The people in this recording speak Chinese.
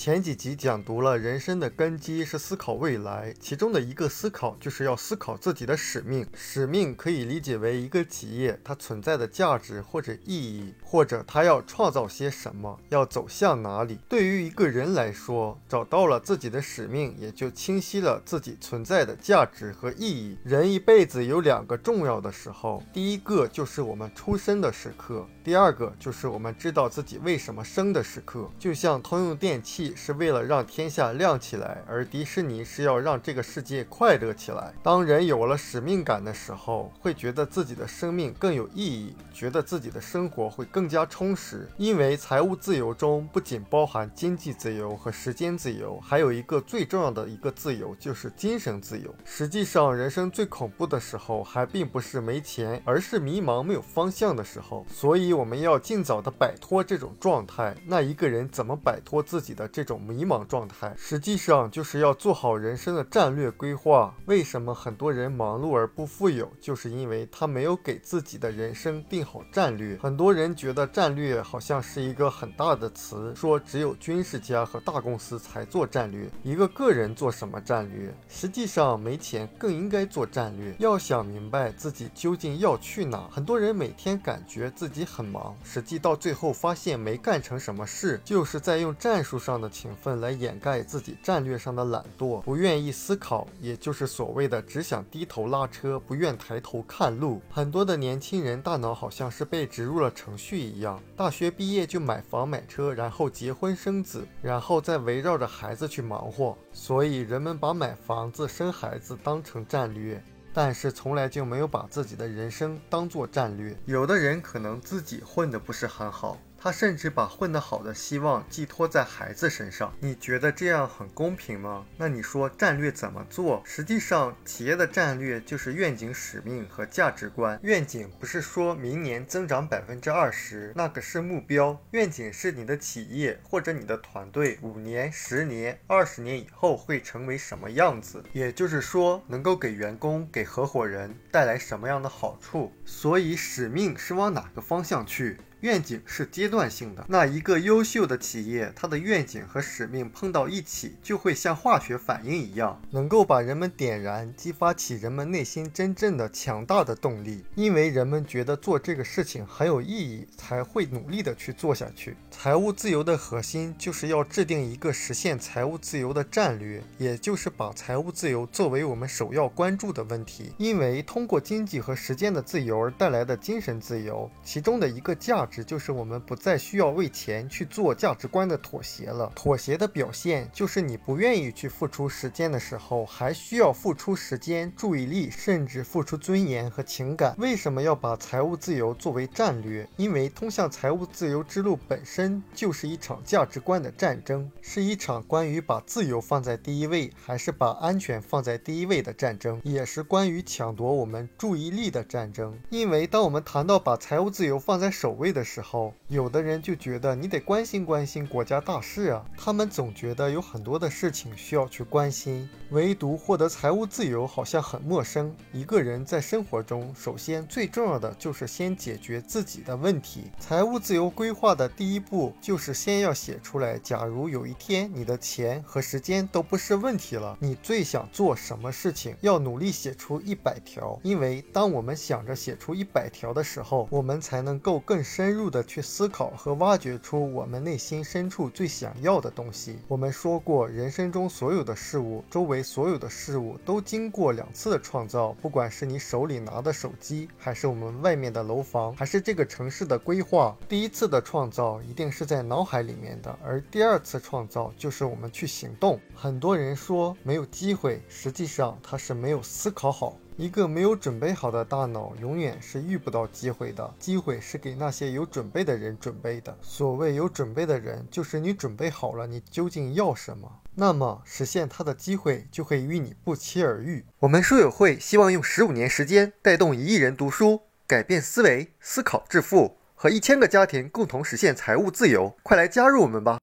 前几集讲读了人生的根基是思考未来，其中的一个思考就是要思考自己的使命。使命可以理解为一个企业它存在的价值或者意义，或者它要创造些什么，要走向哪里。对于一个人来说，找到了自己的使命，也就清晰了自己存在的价值和意义。人一辈子有两个重要的时候，第一个就是我们出生的时刻，第二个就是我们知道自己为什么生的时刻。就像通用电器是为了让天下亮起来，而迪士尼是要让这个世界快乐起来。当人有了使命感的时候，会觉得自己的生命更有意义，觉得自己的生活会更加充实。因为财务自由中不仅包含经济自由和时间自由，还有一个最重要的一个自由，就是精神自由。实际上，人生最恐怖的时候，还并不是没钱，而是迷茫、没有方向的时候。所以，我们要尽早的摆脱这种状态。那一个人怎么摆脱自己的这种迷茫状态？实际上，就是要做好人生的战略规划。为什么很多人忙碌而不富有？就是因为他没有给自己的人生定好战略。很多人觉得战略好像是一个很大的词，说只有军事家和大公司才做战略，一个个人做什么战略？实际上，没钱更应该做战略。要想明白自己究竟要去哪，很多人每天感觉自己很忙，实际到最后发现没干成什么事，就是在用战术上的勤奋来掩盖自己战略上的懒惰，不愿意思考，也就是所谓的只想低头拉车，不愿抬头看路。很多的年轻人大脑好像是被植入了程序一样，大学毕业就买房买车，然后结婚生子，然后再围绕着孩子去忙活。所以人们把买房子、生孩子当成战略。但是从来就没有把自己的人生当做战略。有的人可能自己混得不是很好。他甚至把混得好的希望寄托在孩子身上，你觉得这样很公平吗？那你说战略怎么做？实际上，企业的战略就是愿景、使命和价值观。愿景不是说明年增长百分之二十，那个是目标。愿景是你的企业或者你的团队五年、十年、二十年以后会成为什么样子，也就是说，能够给员工、给合伙人带来什么样的好处。所以，使命是往哪个方向去？愿景是阶段性的，那一个优秀的企业，它的愿景和使命碰到一起，就会像化学反应一样，能够把人们点燃，激发起人们内心真正的强大的动力。因为人们觉得做这个事情很有意义，才会努力的去做下去。财务自由的核心就是要制定一个实现财务自由的战略，也就是把财务自由作为我们首要关注的问题。因为通过经济和时间的自由而带来的精神自由，其中的一个价。值就是我们不再需要为钱去做价值观的妥协了。妥协的表现就是你不愿意去付出时间的时候，还需要付出时间、注意力，甚至付出尊严和情感。为什么要把财务自由作为战略？因为通向财务自由之路本身就是一场价值观的战争，是一场关于把自由放在第一位还是把安全放在第一位的战争，也是关于抢夺我们注意力的战争。因为当我们谈到把财务自由放在首位的，的时候，有的人就觉得你得关心关心国家大事啊。他们总觉得有很多的事情需要去关心，唯独获得财务自由好像很陌生。一个人在生活中，首先最重要的就是先解决自己的问题。财务自由规划的第一步就是先要写出来。假如有一天你的钱和时间都不是问题了，你最想做什么事情？要努力写出一百条，因为当我们想着写出一百条的时候，我们才能够更深。深入的去思考和挖掘出我们内心深处最想要的东西。我们说过，人生中所有的事物，周围所有的事物都经过两次的创造。不管是你手里拿的手机，还是我们外面的楼房，还是这个城市的规划，第一次的创造一定是在脑海里面的，而第二次创造就是我们去行动。很多人说没有机会，实际上他是没有思考好。一个没有准备好的大脑，永远是遇不到机会的。机会是给那些有准备的人准备的。所谓有准备的人，就是你准备好了，你究竟要什么，那么实现它的机会就会与你不期而遇。我们书友会希望用十五年时间，带动一亿人读书，改变思维，思考致富，和一千个家庭共同实现财务自由。快来加入我们吧！